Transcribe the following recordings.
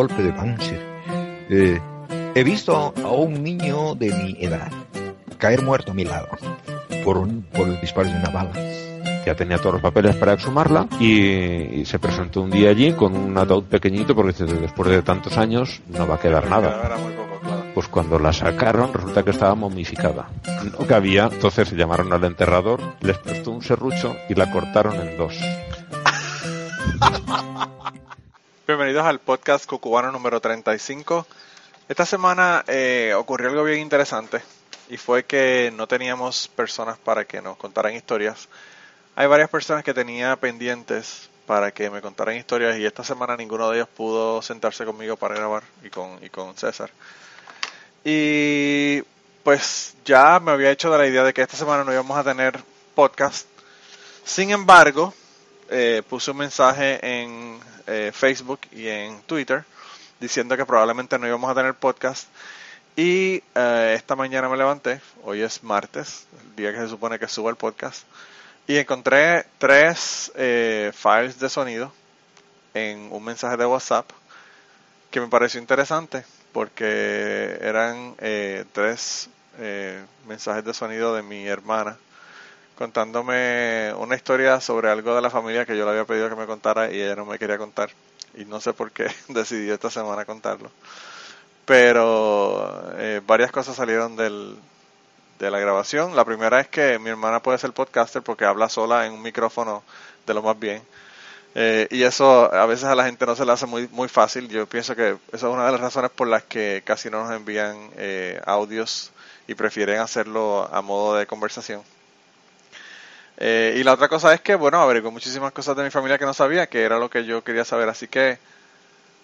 golpe de Panzer. Eh, he visto a un niño de mi edad caer muerto a mi lado por, un, por el disparo de una bala. Ya tenía todos los papeles para exhumarla y, y se presentó un día allí con un ataúd pequeñito porque dice, después de tantos años no va a quedar nada. Pues cuando la sacaron resulta que estaba momificada. No cabía, entonces llamaron al enterrador, les prestó un serrucho y la cortaron en dos. Bienvenidos al podcast Cucubano número 35. Esta semana eh, ocurrió algo bien interesante y fue que no teníamos personas para que nos contaran historias. Hay varias personas que tenía pendientes para que me contaran historias y esta semana ninguno de ellos pudo sentarse conmigo para grabar y con, y con César. Y pues ya me había hecho de la idea de que esta semana no íbamos a tener podcast. Sin embargo, eh, puse un mensaje en eh, Facebook y en Twitter diciendo que probablemente no íbamos a tener podcast. Y eh, esta mañana me levanté, hoy es martes, el día que se supone que suba el podcast, y encontré tres eh, files de sonido en un mensaje de WhatsApp que me pareció interesante porque eran eh, tres eh, mensajes de sonido de mi hermana contándome una historia sobre algo de la familia que yo le había pedido que me contara y ella no me quería contar. Y no sé por qué decidí esta semana contarlo. Pero eh, varias cosas salieron del, de la grabación. La primera es que mi hermana puede ser podcaster porque habla sola en un micrófono de lo más bien. Eh, y eso a veces a la gente no se le hace muy, muy fácil. Yo pienso que esa es una de las razones por las que casi no nos envían eh, audios y prefieren hacerlo a modo de conversación. Eh, y la otra cosa es que, bueno, averigué muchísimas cosas de mi familia que no sabía, que era lo que yo quería saber. Así que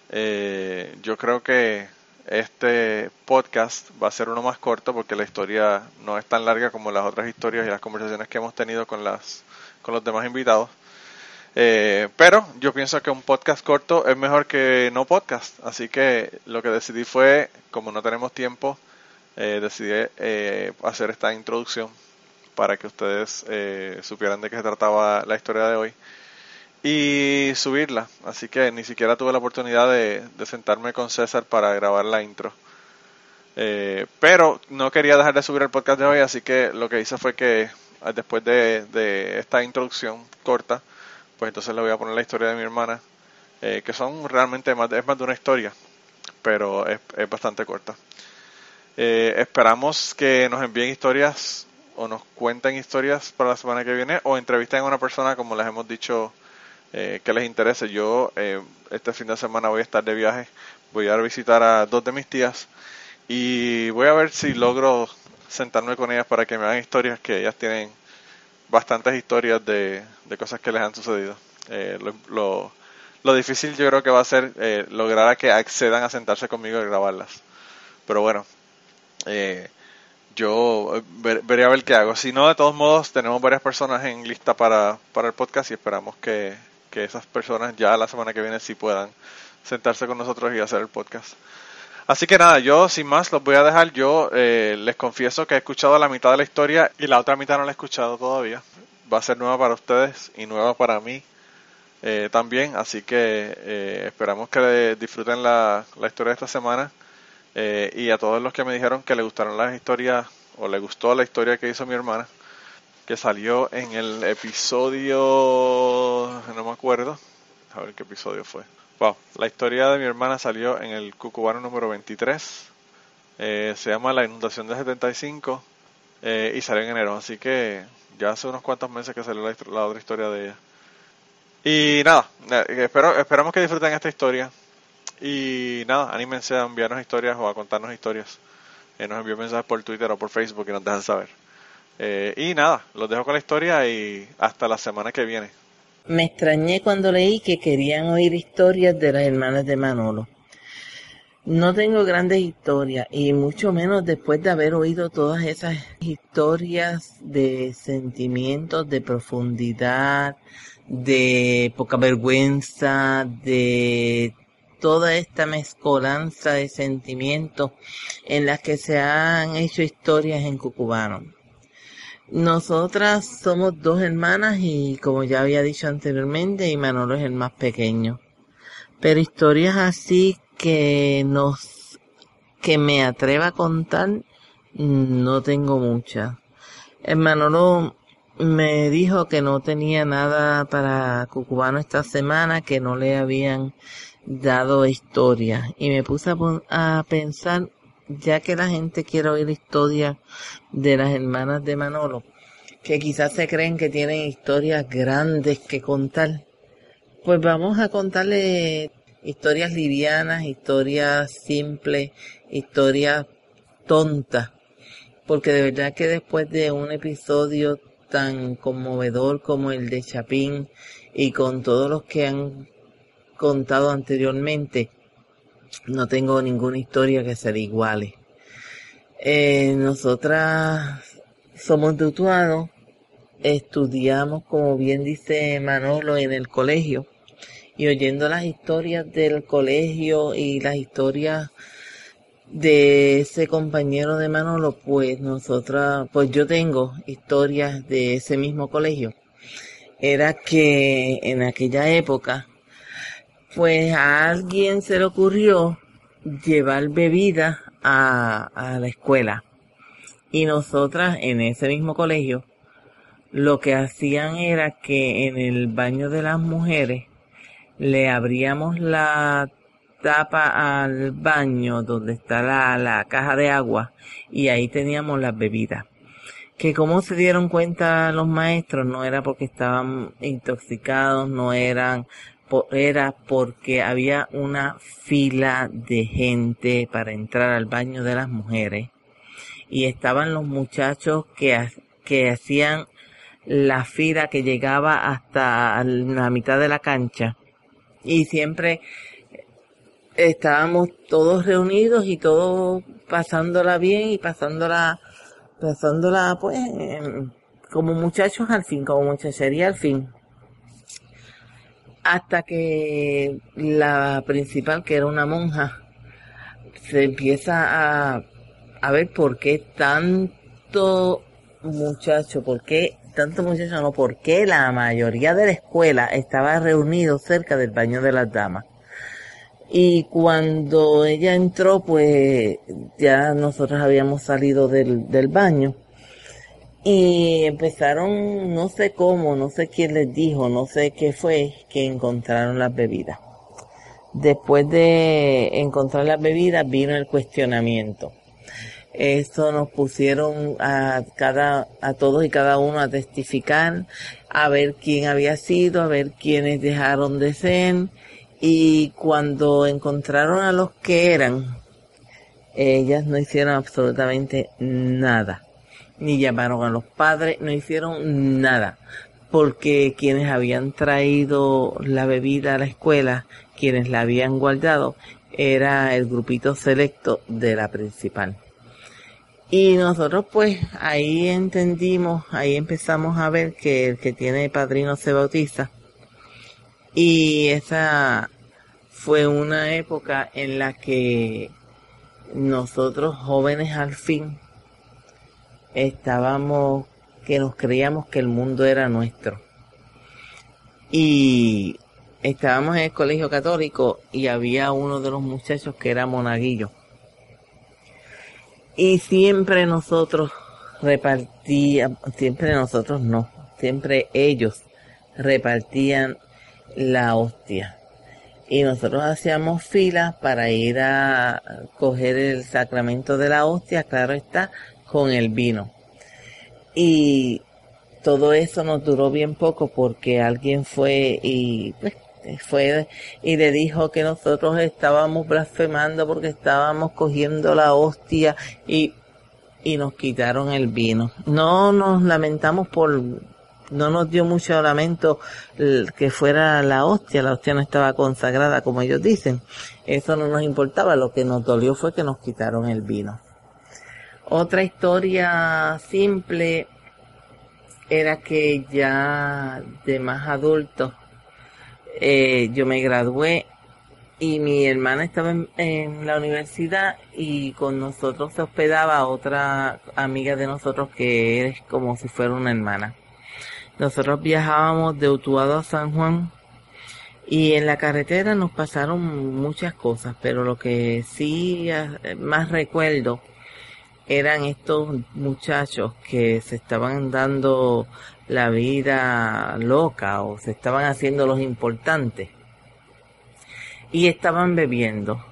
eh, yo creo que este podcast va a ser uno más corto porque la historia no es tan larga como las otras historias y las conversaciones que hemos tenido con, las, con los demás invitados. Eh, pero yo pienso que un podcast corto es mejor que no podcast. Así que lo que decidí fue, como no tenemos tiempo, eh, decidí eh, hacer esta introducción para que ustedes eh, supieran de qué se trataba la historia de hoy y subirla. Así que ni siquiera tuve la oportunidad de, sentarme con César para grabar la intro. Eh, pero no quería dejar de subir el podcast de hoy, así que lo que hice fue que ah, después de, esta introducción corta, pues entonces le voy a poner la historia de mi hermana, eh, que son realmente más, es más de una historia, pero es, bastante corta. Esperamos que nos envíen historias o nos cuenten historias para la semana que viene o entrevisten a una persona como les hemos dicho eh, que les interese. Yo eh, este fin de semana voy a estar de viaje, voy a visitar a dos de mis tías y voy a ver si logro sentarme con ellas para que me hagan historias que ellas tienen bastantes historias de, de cosas que les han sucedido. Eh, lo, lo, lo difícil yo creo que va a ser eh, lograr a que accedan a sentarse conmigo y grabarlas. Pero bueno, yo eh, ver- veré a ver qué hago. Si no, de todos modos, tenemos varias personas en lista para, para el podcast y esperamos que, que esas personas ya la semana que viene sí puedan sentarse con nosotros y hacer el podcast. Así que nada, yo sin más los voy a dejar. Yo eh, les confieso que he escuchado la mitad de la historia y la otra mitad no la he escuchado todavía. Va a ser nueva para ustedes y nueva para mí eh, también. Así que eh, esperamos que disfruten la, la historia de esta semana. Eh, y a todos los que me dijeron que le gustaron las historias o le gustó la historia que hizo mi hermana, que salió en el episodio, no me acuerdo, a ver qué episodio fue. Wow, la historia de mi hermana salió en el Cucubano número 23, eh, se llama La inundación del 75 eh, y salió en enero, así que ya hace unos cuantos meses que salió la, la otra historia de ella. Y nada, eh, espero, esperamos que disfruten esta historia. Y nada, anímense a enviarnos historias o a contarnos historias. Eh, nos envíen mensajes por Twitter o por Facebook y nos dejan saber. Eh, y nada, los dejo con la historia y hasta la semana que viene. Me extrañé cuando leí que querían oír historias de las hermanas de Manolo. No tengo grandes historias y mucho menos después de haber oído todas esas historias de sentimientos, de profundidad, de poca vergüenza, de toda esta mezcolanza de sentimientos en las que se han hecho historias en Cucubano. Nosotras somos dos hermanas y como ya había dicho anteriormente, y Manolo es el más pequeño. Pero historias así que nos, que me atreva a contar, no tengo muchas. El Manolo me dijo que no tenía nada para Cucubano esta semana, que no le habían dado historia. Y me puse a, a pensar ya que la gente quiere oír historias de las hermanas de Manolo, que quizás se creen que tienen historias grandes que contar, pues vamos a contarle historias livianas, historias simples, historias tontas, porque de verdad que después de un episodio tan conmovedor como el de Chapín y con todos los que han contado anteriormente, no tengo ninguna historia que se le iguale. Eh, nosotras somos de estudiamos, como bien dice Manolo, en el colegio y oyendo las historias del colegio y las historias de ese compañero de Manolo, pues nosotras, pues yo tengo historias de ese mismo colegio. Era que en aquella época pues a alguien se le ocurrió llevar bebida a, a la escuela. Y nosotras en ese mismo colegio lo que hacían era que en el baño de las mujeres le abríamos la tapa al baño donde está la, la caja de agua y ahí teníamos las bebidas. Que como se dieron cuenta los maestros no era porque estaban intoxicados, no eran era porque había una fila de gente para entrar al baño de las mujeres y estaban los muchachos que, que hacían la fila que llegaba hasta la mitad de la cancha. Y siempre estábamos todos reunidos y todos pasándola bien y pasándola pasándola pues como muchachos al fin como muchachería al fin hasta que la principal, que era una monja, se empieza a, a ver por qué tanto muchacho, por qué tanto muchacho, no, por qué la mayoría de la escuela estaba reunido cerca del baño de las damas. Y cuando ella entró, pues ya nosotros habíamos salido del, del baño y empezaron, no sé cómo, no sé quién les dijo, no sé qué fue, que encontraron las bebidas. Después de encontrar las bebidas vino el cuestionamiento. Esto nos pusieron a cada, a todos y cada uno a testificar, a ver quién había sido, a ver quiénes dejaron de ser. Y cuando encontraron a los que eran, ellas no hicieron absolutamente nada ni llamaron a los padres, no hicieron nada, porque quienes habían traído la bebida a la escuela, quienes la habían guardado, era el grupito selecto de la principal. Y nosotros pues ahí entendimos, ahí empezamos a ver que el que tiene padrino se bautiza. Y esa fue una época en la que nosotros jóvenes al fin estábamos, que nos creíamos que el mundo era nuestro. Y estábamos en el colegio católico y había uno de los muchachos que era monaguillo. Y siempre nosotros repartíamos, siempre nosotros no, siempre ellos repartían la hostia. Y nosotros hacíamos filas para ir a coger el sacramento de la hostia, claro está, con el vino. Y todo eso nos duró bien poco porque alguien fue y pues, fue y le dijo que nosotros estábamos blasfemando porque estábamos cogiendo la hostia y, y nos quitaron el vino. No nos lamentamos por, no nos dio mucho lamento que fuera la hostia, la hostia no estaba consagrada como ellos dicen. Eso no nos importaba, lo que nos dolió fue que nos quitaron el vino. Otra historia simple era que ya de más adulto eh, yo me gradué y mi hermana estaba en, la universidad y con nosotros se hospedaba otra amiga de nosotros que es como si fuera una hermana. Nosotros viajábamos de Utuado a San Juan y en la carretera nos pasaron muchas cosas, pero lo que sí eh, más recuerdo eran estos muchachos que se estaban dando la vida loca o se estaban haciendo los importantes y estaban bebiendo.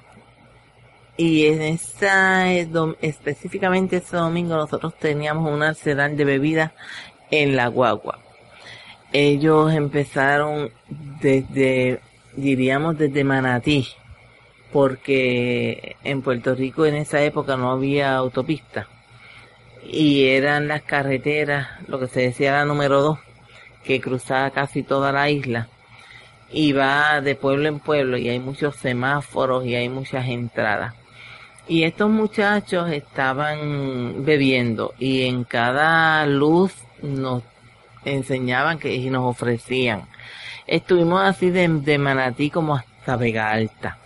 Y en esa, específicamente ese domingo nosotros teníamos un arsenal de bebidas en la guagua. Ellos empezaron desde, diríamos desde Manatí, porque en Puerto Rico en esa época no había autopista. Y eran las carreteras, lo que se decía la número dos, que cruzaba casi toda la isla y va de pueblo en pueblo y hay muchos semáforos y hay muchas entradas. Y estos muchachos estaban bebiendo y en cada luz nos enseñaban que y nos ofrecían. Estuvimos así de Manatí como hasta Vega Alta.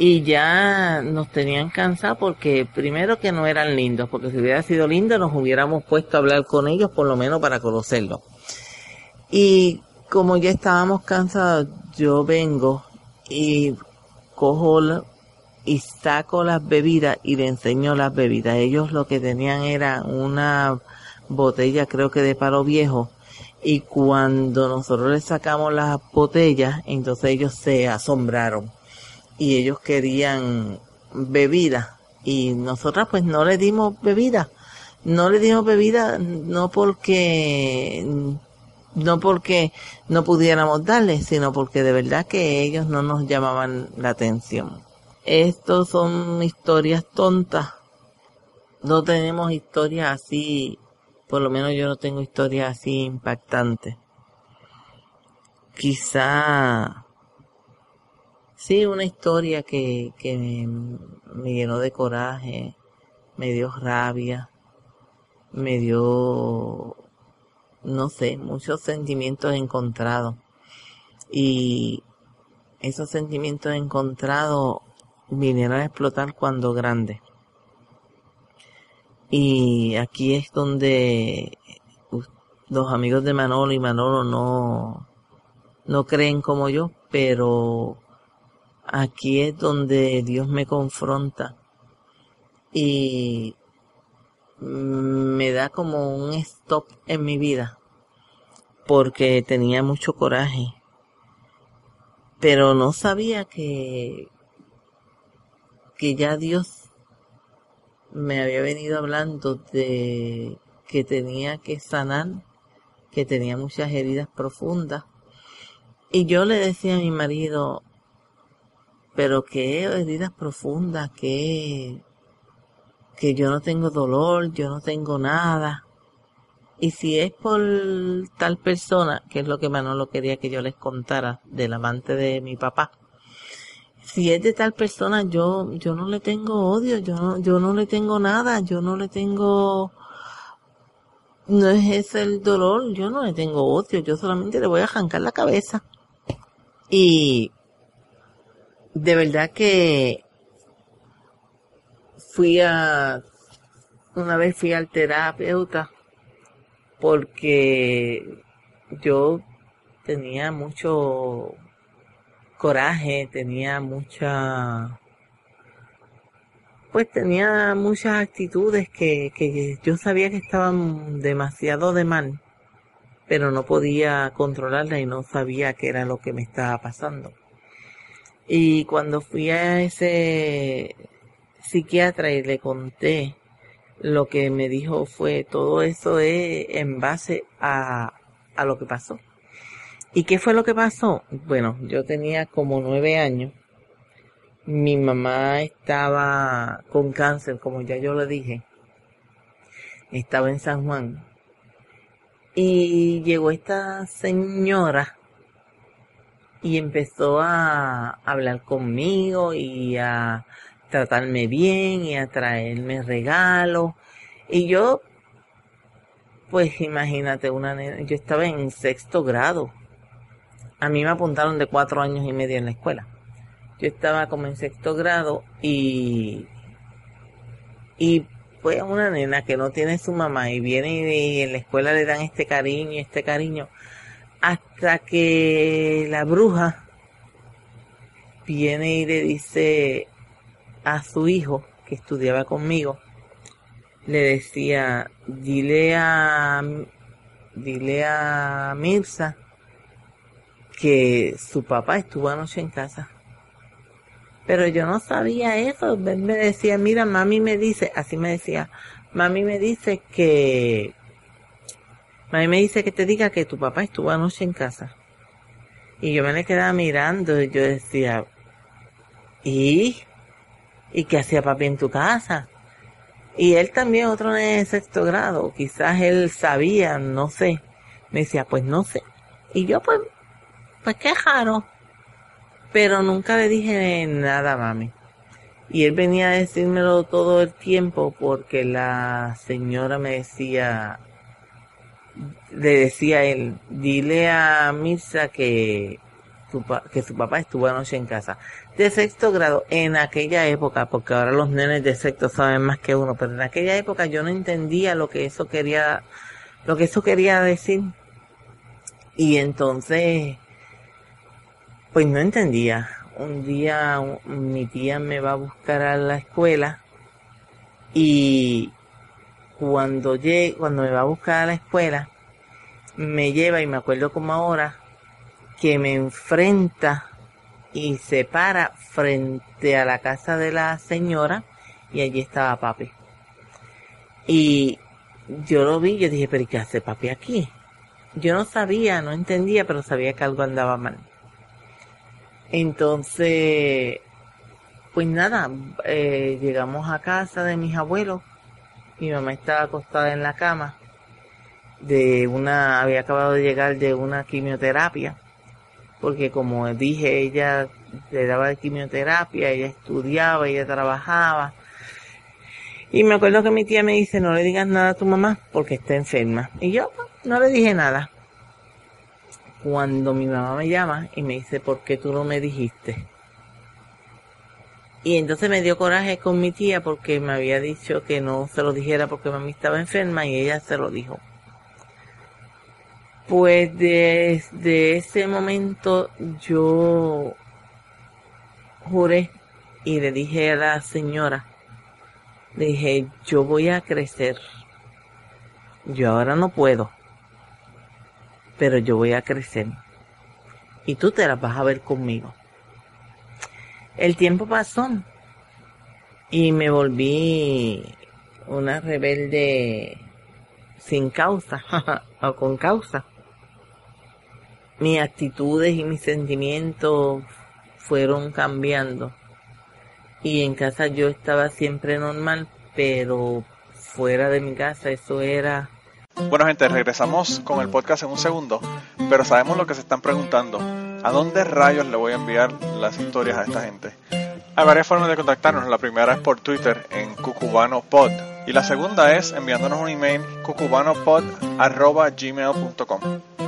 Y ya nos tenían cansados porque primero que no eran lindos, porque si hubiera sido lindo nos hubiéramos puesto a hablar con ellos por lo menos para conocerlos. Y como ya estábamos cansados, yo vengo y cojo y saco las bebidas y le enseño las bebidas. Ellos lo que tenían era una botella, creo que de palo viejo, y cuando nosotros les sacamos las botellas, entonces ellos se asombraron y ellos querían bebida y nosotras pues no le dimos bebida. No le dimos bebida no porque no porque no pudiéramos darles, sino porque de verdad que ellos no nos llamaban la atención. Estos son historias tontas. No tenemos historias así, por lo menos yo no tengo historias así impactantes. Quizá, sí, una historia que, que me, llenó de coraje, me dio rabia, me dio no sé, muchos sentimientos encontrados. Y esos sentimientos encontrados vinieron a explotar cuando grande. Y aquí es donde los amigos de Manolo y Manolo no, no creen como yo, pero aquí es donde Dios me confronta y me da como un stop en mi vida porque tenía mucho coraje pero no sabía que que ya Dios me había venido hablando de que tenía que sanar que tenía muchas heridas profundas. Y yo le decía a mi marido pero qué heridas profundas qué que yo no tengo dolor, yo no tengo nada. Y si es por tal persona, que es lo que Manolo quería que yo les contara del amante de mi papá, si es de tal persona, yo, yo no le tengo odio, yo no, yo no le tengo nada, yo no le tengo, no es ese el dolor, yo no le tengo odio, yo solamente le voy a arrancar la cabeza. Y de verdad que fui a, una vez fui al terapeuta porque yo tenía mucho coraje, tenía mucha, pues tenía muchas actitudes que, que yo sabía que estaban demasiado de mal, pero no podía controlarla y no sabía qué era lo que me estaba pasando. Y cuando fui a ese psiquiatra y le conté lo que me dijo fue todo eso es en base a, a lo que pasó. ¿Y qué fue lo que pasó? Bueno, yo tenía como nueve años. Mi mamá estaba con cáncer, como ya yo le dije. Estaba en San Juan. Y llegó esta señora y empezó a hablar conmigo y a tratarme bien y a traerme regalos. Y yo, pues imagínate, una nena, yo estaba en sexto grado. A mí me apuntaron de cuatro años y medio en la escuela. yo estaba como en sexto grado y, y pues una nena que no tiene su mamá y viene y en la escuela le dan este cariño y este cariño hasta que la bruja viene y le dice a su hijo que estudiaba conmigo, le decía, dile a, dile a Mirza que su papá estuvo anoche en casa. Pero yo no sabía eso. me decía, mira, mami me dice, así me decía, mami me dice que, mami me dice que te diga que tu papá estuvo anoche en casa. Y yo me le quedaba mirando y yo decía, ¿y? ¿Y qué hacía papi en tu casa? Y él también, otro en sexto grado, quizás él sabía, no sé. Me decía, pues no sé. Y yo, pues, pues qué raro. Pero nunca le dije nada mami. Y él venía a decírmelo todo el tiempo porque la señora me decía, le decía él, dile a Mirza que, que su papá estuvo anoche en casa. De sexto grado, en aquella época, porque ahora los nenes de sexto saben más que uno, pero en aquella época yo no entendía lo que eso quería, lo que eso quería decir. Y entonces, pues no entendía. Un día mi tía me va a buscar a la escuela y cuando llegue, cuando me va a buscar a la escuela, me lleva y me acuerdo como ahora que me enfrenta y se para frente a la casa de la señora y allí estaba papi. Y yo lo vi, yo dije, pero ¿qué hace papi aquí? Yo no sabía, no entendía, pero sabía que algo andaba mal. Entonces, pues nada, eh, llegamos a casa de mis abuelos. Mi mamá estaba acostada en la cama de una, había acabado de llegar de una quimioterapia, porque como dije, ella le daba quimioterapia, ella estudiaba, ella trabajaba. Y me acuerdo que mi tía me dice, no le digas nada a tu mamá porque está enferma. Y yo pues, no le dije nada cuando mi mamá me llama y me dice, ¿por qué tú no me dijiste? Y entonces me dio coraje con mi tía porque me había dicho que no se lo dijera porque mami estaba enferma y ella se lo dijo. Pues desde ese momento yo juré y le dije a la señora, le dije, yo voy a crecer. Yo ahora no puedo pero yo voy a crecer. Y tú te las vas a ver conmigo. El tiempo pasó y me volví una rebelde sin causa o con causa. Mis actitudes y mis sentimientos fueron cambiando. Y en casa yo estaba siempre normal, pero fuera de mi casa eso era bueno gente, regresamos con el podcast en un segundo, pero sabemos lo que se están preguntando. ¿A dónde rayos le voy a enviar las historias a esta gente? Hay varias formas de contactarnos. La primera es por Twitter en cucubanopod y la segunda es enviándonos un email cucubanopod.gmail.com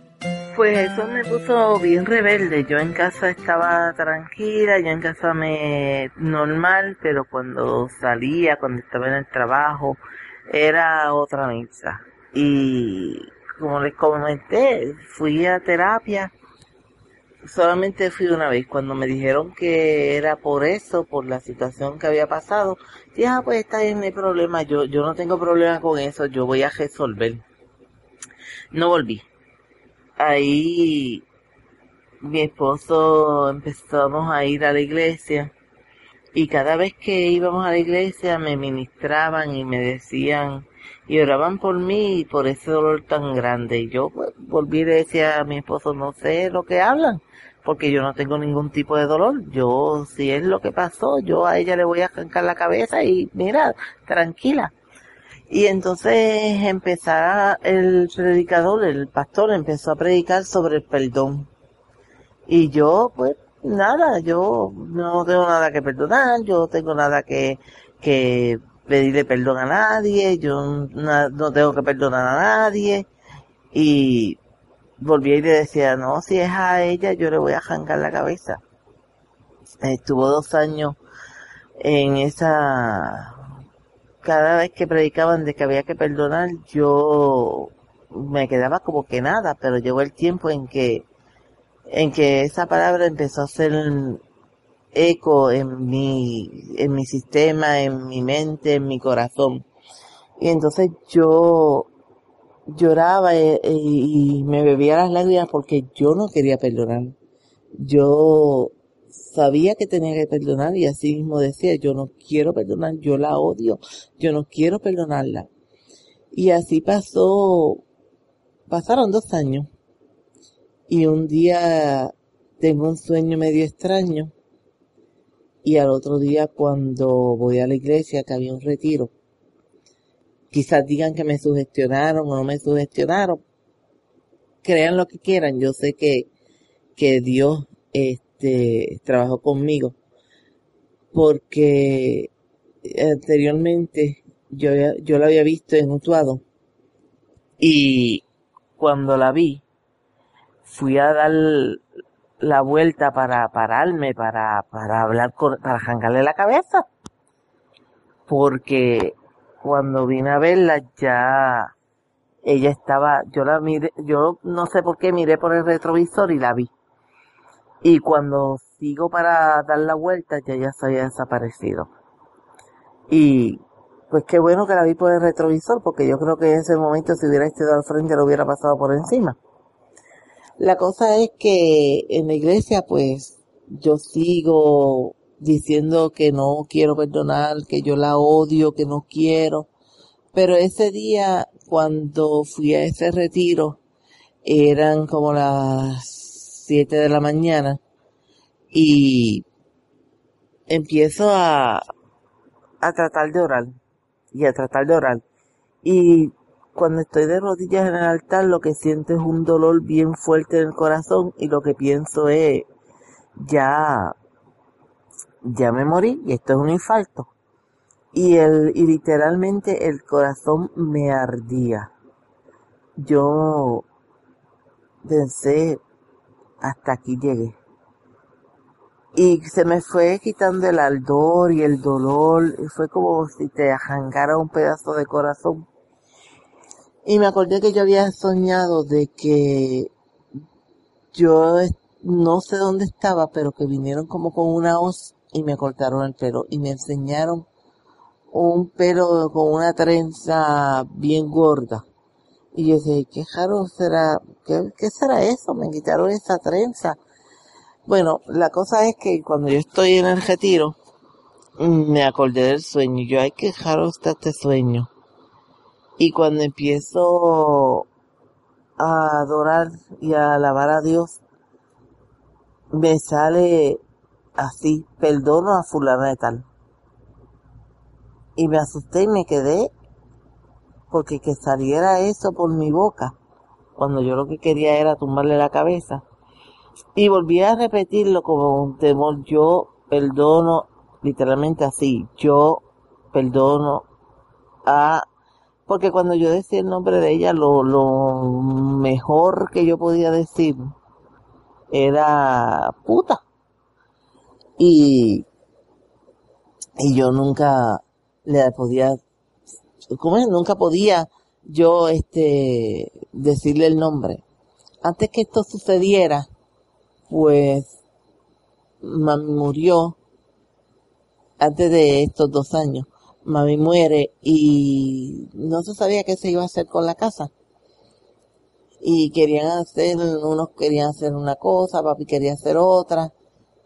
Pues eso me puso bien rebelde. Yo en casa estaba tranquila, yo en casa me normal, pero cuando salía, cuando estaba en el trabajo, era otra misa. Y como les comenté, fui a terapia solamente fui una vez cuando me dijeron que era por eso, por la situación que había pasado. Dije, ah, pues está bien, no hay problema, yo, yo no tengo problema con eso, yo voy a resolver. No volví. Ahí mi esposo empezamos a ir a la iglesia y cada vez que íbamos a la iglesia me ministraban y me decían y oraban por mí y por ese dolor tan grande. Y yo pues, volví y decía a mi esposo, no sé lo que hablan porque yo no tengo ningún tipo de dolor. Yo, si es lo que pasó, yo a ella le voy a arrancar la cabeza y mira, tranquila. Y entonces empezara el predicador, el pastor empezó a predicar sobre el perdón. Y yo, pues, nada, yo no tengo nada que perdonar, yo no tengo nada que, que pedirle perdón a nadie, yo no tengo que perdonar a nadie. Y volvía y le decía, no, si es a ella, yo le voy a arrancar la cabeza. Estuvo dos años en esa, cada vez que predicaban de que había que perdonar, yo me quedaba como que nada, pero llegó el tiempo en que, en que esa palabra empezó a hacer eco en mi, en mi sistema, en mi mente, en mi corazón. Y entonces yo lloraba eh, eh, y, me bebía las lágrimas porque yo no quería perdonar. Yo sabía que tenía que perdonar y así mismo decía, yo no quiero perdonar, yo la odio, yo no quiero perdonarla. Y así pasó, pasaron dos años y un día tengo un sueño medio extraño y al otro día cuando voy a la iglesia que había un retiro, quizás digan que me sugestionaron o no me sugestionaron. Crean lo que quieran. Yo sé que, que Dios este, trabajó conmigo. Porque anteriormente yo, yo la había visto en Utuado. Y cuando la vi, fui a dar la vuelta para pararme, para, para hablar para jangarle la cabeza. Porque cuando vine a verla ya ella estaba, yo la miré, yo no sé por qué miré por el retrovisor y la vi. Y cuando sigo para dar la vuelta ya ya se había desaparecido. Y pues qué bueno que la vi por el retrovisor porque yo creo que en ese momento si hubiera estado al frente lo hubiera pasado por encima. La cosa es que en la iglesia pues yo sigo diciendo que no quiero perdonar, que yo la odio, que no quiero. Pero ese día, cuando fui a ese retiro, eran como las de la mañana y empiezo a, a tratar de orar y a tratar de orar. Y cuando estoy de rodillas en el altar, lo que siento es un dolor bien fuerte en el corazón y lo que pienso es, ya ya me morí y esto es un infarto. Y el, y literalmente el corazón me ardía. Yo pensé, hasta aquí llegué. Y se me fue quitando el ardor y el dolor, y fue como si te arrancara un pedazo de corazón. Y me acordé que yo había soñado de que yo no sé dónde estaba, pero que vinieron como con una hoz y me cortaron el pelo y me enseñaron un pelo con una trenza bien gorda. Y yo dije, ¿qué raro será? ¿Qué, ¿Qué será eso? Me quitaron esa trenza. Bueno, la cosa es que cuando yo estoy en el retiro, me acordé del sueño. Yo, ay, qué raro está este sueño. Y cuando empiezo a adorar y a alabar a Dios, me sale así, perdono a fulana de tal. Y me asusté y me quedé porque que saliera eso por mi boca, cuando yo lo que quería era tumbarle la cabeza. Y volví a repetirlo como un temor, yo perdono, literalmente así, yo perdono a... Porque cuando yo decía el nombre de ella, lo, lo mejor que yo podía decir era puta y, y yo nunca le podía, ¿cómo es? Nunca podía yo, este, decirle el nombre. Antes que esto sucediera, pues, mami murió, antes de estos dos años, mami muere y no se sabía qué se iba a hacer con la casa. Y querían hacer, unos querían hacer una cosa, papi quería hacer otra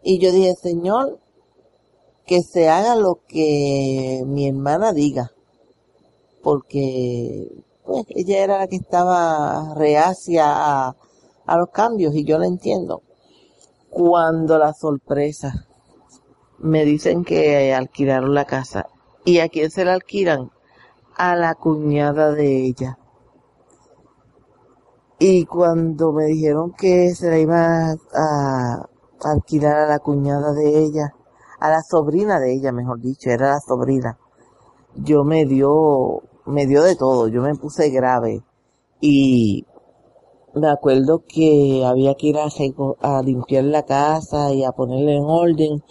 y yo dije, Señor, que se haga lo que mi hermana diga, porque pues ella era la que estaba reacia a, los cambios y yo la entiendo. Cuando la sorpresa me dicen que alquilaron la casa. ¿Y a quién se la alquilan? A la cuñada de ella. Y cuando me dijeron que se la iba a, alquilar a la cuñada de ella, a la sobrina de ella, mejor dicho, era la sobrina, yo me dio, me dio de todo, yo me puse grave y me acuerdo que había que ir a, limpiar la casa y a ponerle en orden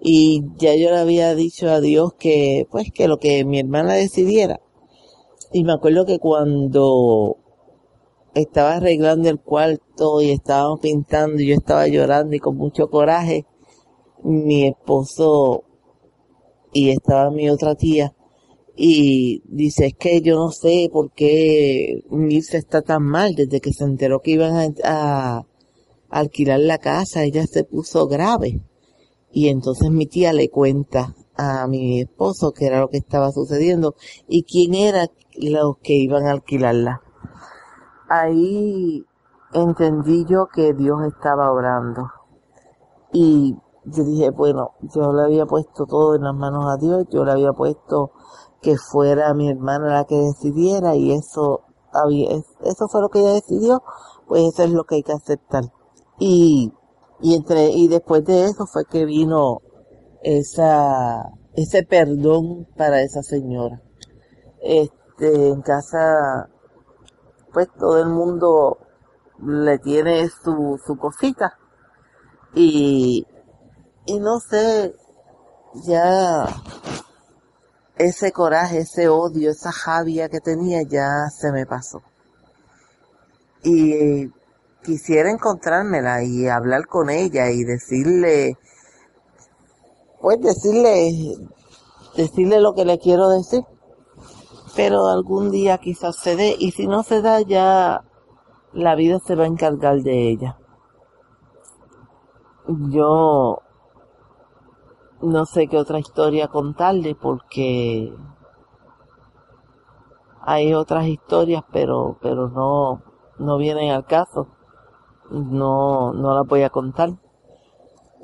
y ya yo le había dicho a Dios que pues que lo que mi hermana decidiera y me acuerdo que cuando estaba arreglando el cuarto y estábamos pintando y yo estaba llorando y con mucho coraje. Mi esposo y estaba mi otra tía y dice, es que yo no sé por qué Mirce está tan mal desde que se enteró que iban a, alquilar la casa, ella se puso grave. Y entonces mi tía le cuenta a mi esposo qué era lo que estaba sucediendo y quién era los que iban a alquilarla ahí entendí yo que Dios estaba orando. Y yo dije, bueno, yo le había puesto todo en las manos a Dios, yo le había puesto que fuera mi hermana la que decidiera y eso eso fue lo que ella decidió, pues eso es lo que hay que aceptar. Y, y entre, y después de eso fue que vino esa, ese perdón para esa señora. Este, en casa pues todo el mundo le tiene su, su cosita. Y, y no sé, ya ese coraje, ese odio, esa javia que tenía ya se me pasó. Y quisiera encontrármela y hablar con ella y decirle, pues decirle, decirle lo que le quiero decir pero algún día quizás se dé y si no se da ya la vida se va a encargar de ella. Yo no sé qué otra historia contarle porque hay otras historias pero pero no no vienen al caso. No no las voy a contar.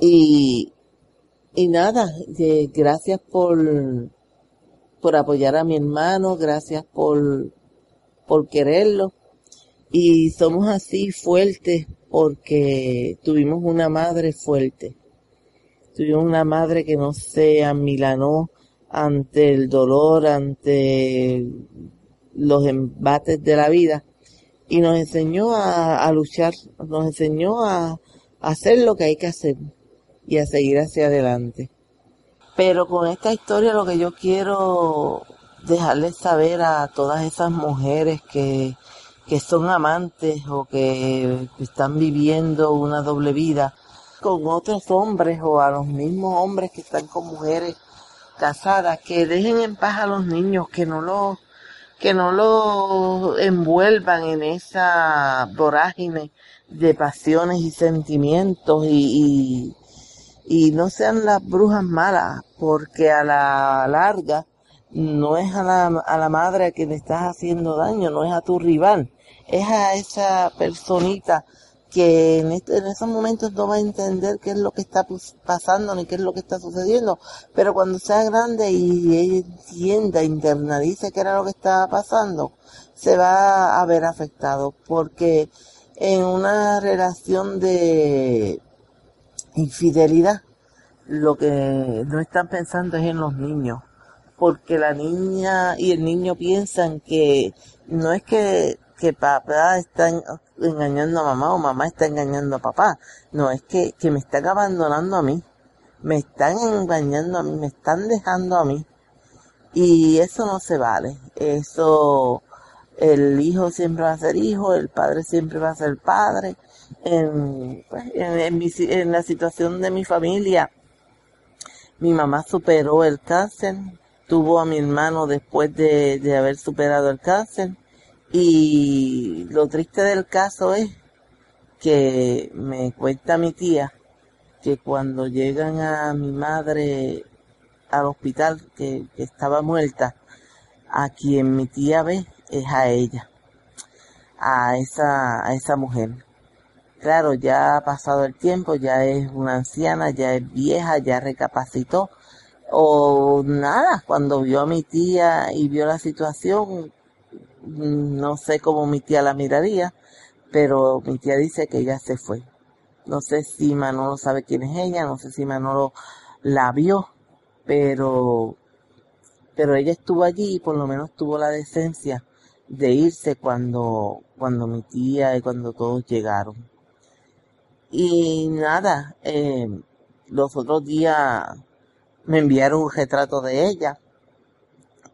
Y y nada, gracias por por apoyar a mi hermano, gracias por, por quererlo. Y somos así fuertes porque tuvimos una madre fuerte. Tuvimos una madre que no se amilanó ante el dolor, ante los embates de la vida y nos enseñó a, luchar, nos enseñó a, hacer lo que hay que hacer y a seguir hacia adelante. Pero con esta historia lo que yo quiero dejarles saber a todas esas mujeres que son amantes o que están viviendo una doble vida con otros hombres o a los mismos hombres que están con mujeres casadas, que dejen en paz a los niños, que no los que no los envuelvan en esa vorágine de pasiones y sentimientos y, y no sean las brujas malas, porque a la larga no es a la, a la madre a quien le estás haciendo daño, no es a tu rival, es a esa personita que en, este, en esos momentos no va a entender qué es lo que está pasando ni qué es lo que está sucediendo, pero cuando sea grande y ella entienda, internalice qué era lo que estaba pasando, se va a ver afectado, porque en una relación de infidelidad, lo que no están pensando es en los niños, porque la niña y el niño piensan que no es que, que papá está engañando a mamá o mamá está engañando a papá, no, es que, que me están abandonando a mí, me están engañando a mí, me están dejando a mí. Y eso no se vale, eso el hijo siempre va a ser hijo, el padre siempre va a ser padre, en, pues, en, la situación de mi familia, mi mamá superó el cáncer, tuvo a mi hermano después de, de haber superado el cáncer y lo triste del caso es que me cuenta mi tía que cuando llegan a mi madre al hospital que, estaba muerta, a quien mi tía ve es a ella, a esa, a esa mujer claro, ya ha pasado el tiempo, ya es una anciana, ya es vieja, ya recapacitó. O nada, cuando vio a mi tía y vio la situación, no sé cómo mi tía la miraría, pero mi tía dice que ella se fue. No sé si Manolo sabe quién es ella, no sé si Manolo la vio, pero, pero ella estuvo allí y por lo menos tuvo la decencia de irse cuando, cuando mi tía y cuando todos llegaron. Y nada, eh, los otros días me enviaron un retrato de ella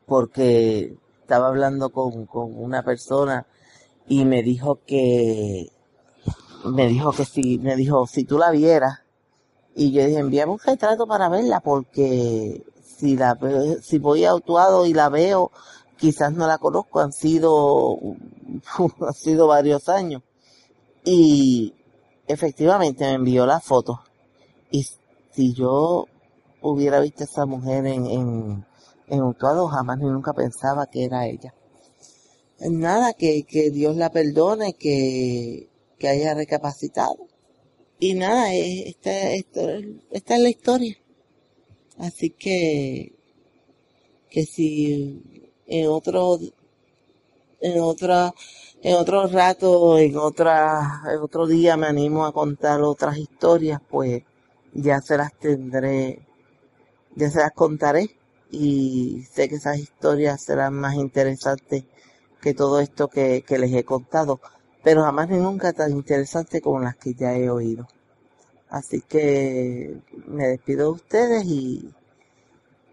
porque estaba hablando con, con una persona y me dijo que me dijo que si me dijo si tú la vieras y yo dije envíame un retrato para verla porque si la si voy actuado y la veo quizás no la conozco han sido han sido varios años. Y efectivamente me envió la foto. Y si yo hubiera visto a esa mujer en, en, en jamás ni nunca pensaba que era ella nada, que, que Dios la perdone, que, que haya recapacitado. Y nada, esta, esta, esta es la historia. Así que, que si en otro, en otra, en otro rato, en otra, en otro día me animo a contar otras historias, pues ya se las tendré, ya se las contaré y sé que esas historias serán más interesantes que todo esto que, les he contado, pero jamás ni nunca tan interesante como las que ya he oído. Así que me despido de ustedes y,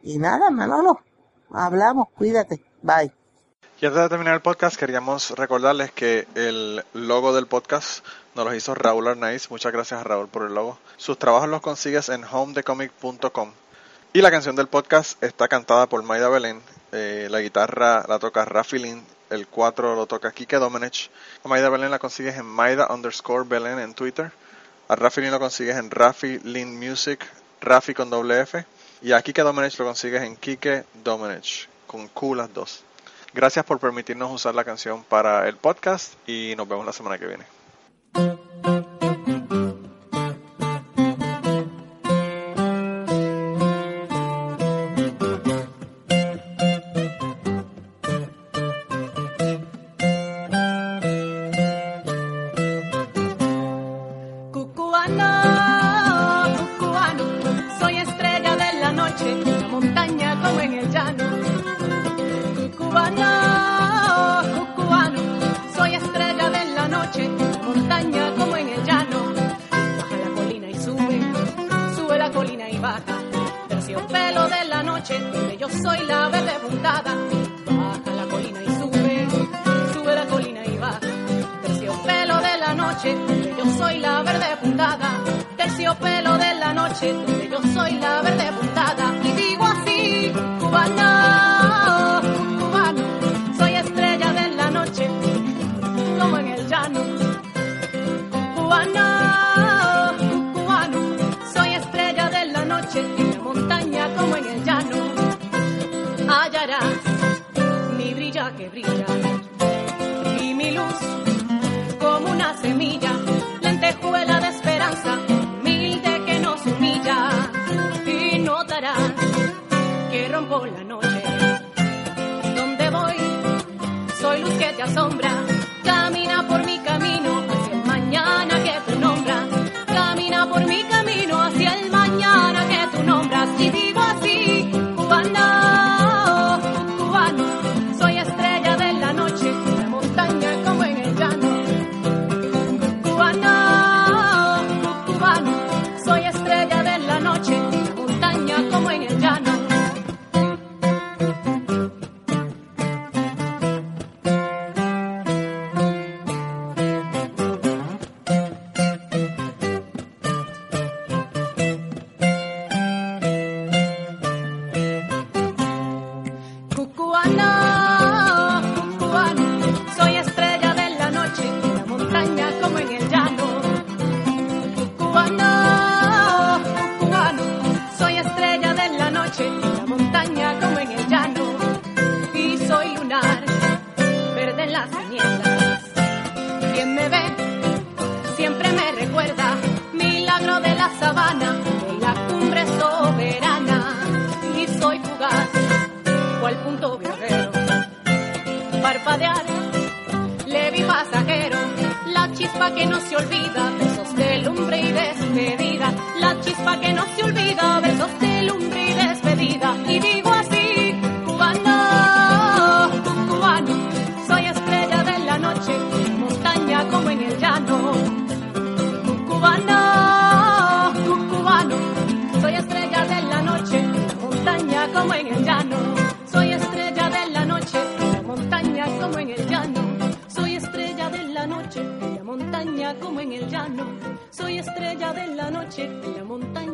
y nada, Manolo, hablamos, cuídate, bye. Y antes de terminar el podcast, queríamos recordarles que el logo del podcast nos lo hizo Raúl Arnaiz. Muchas gracias a Raúl por el logo. Sus trabajos los consigues en homedecomic.com. Y la canción del podcast está cantada por Maida Belén. Eh, la guitarra la toca Rafi Lin el 4 lo toca Kike Domenech. A Maida Belén la consigues en Maida underscore Belén en Twitter. A Rafi Lin lo consigues en Rafi Lin Music, Rafi con doble F. Y a Kike Domenech lo consigues en Kike Domenech, con Q las dos. Gracias por permitirnos usar la canción para el podcast y nos vemos la semana que viene. semilla, lentejuela de esperanza, humilde que nos humilla. Y notarás que rompo la noche. Donde voy, soy luz que te asombra. chispa que no se olvida, besos de lumbre y despedida. La chispa que no se olvida, besos de lumbre y despedida. noche en la montaña.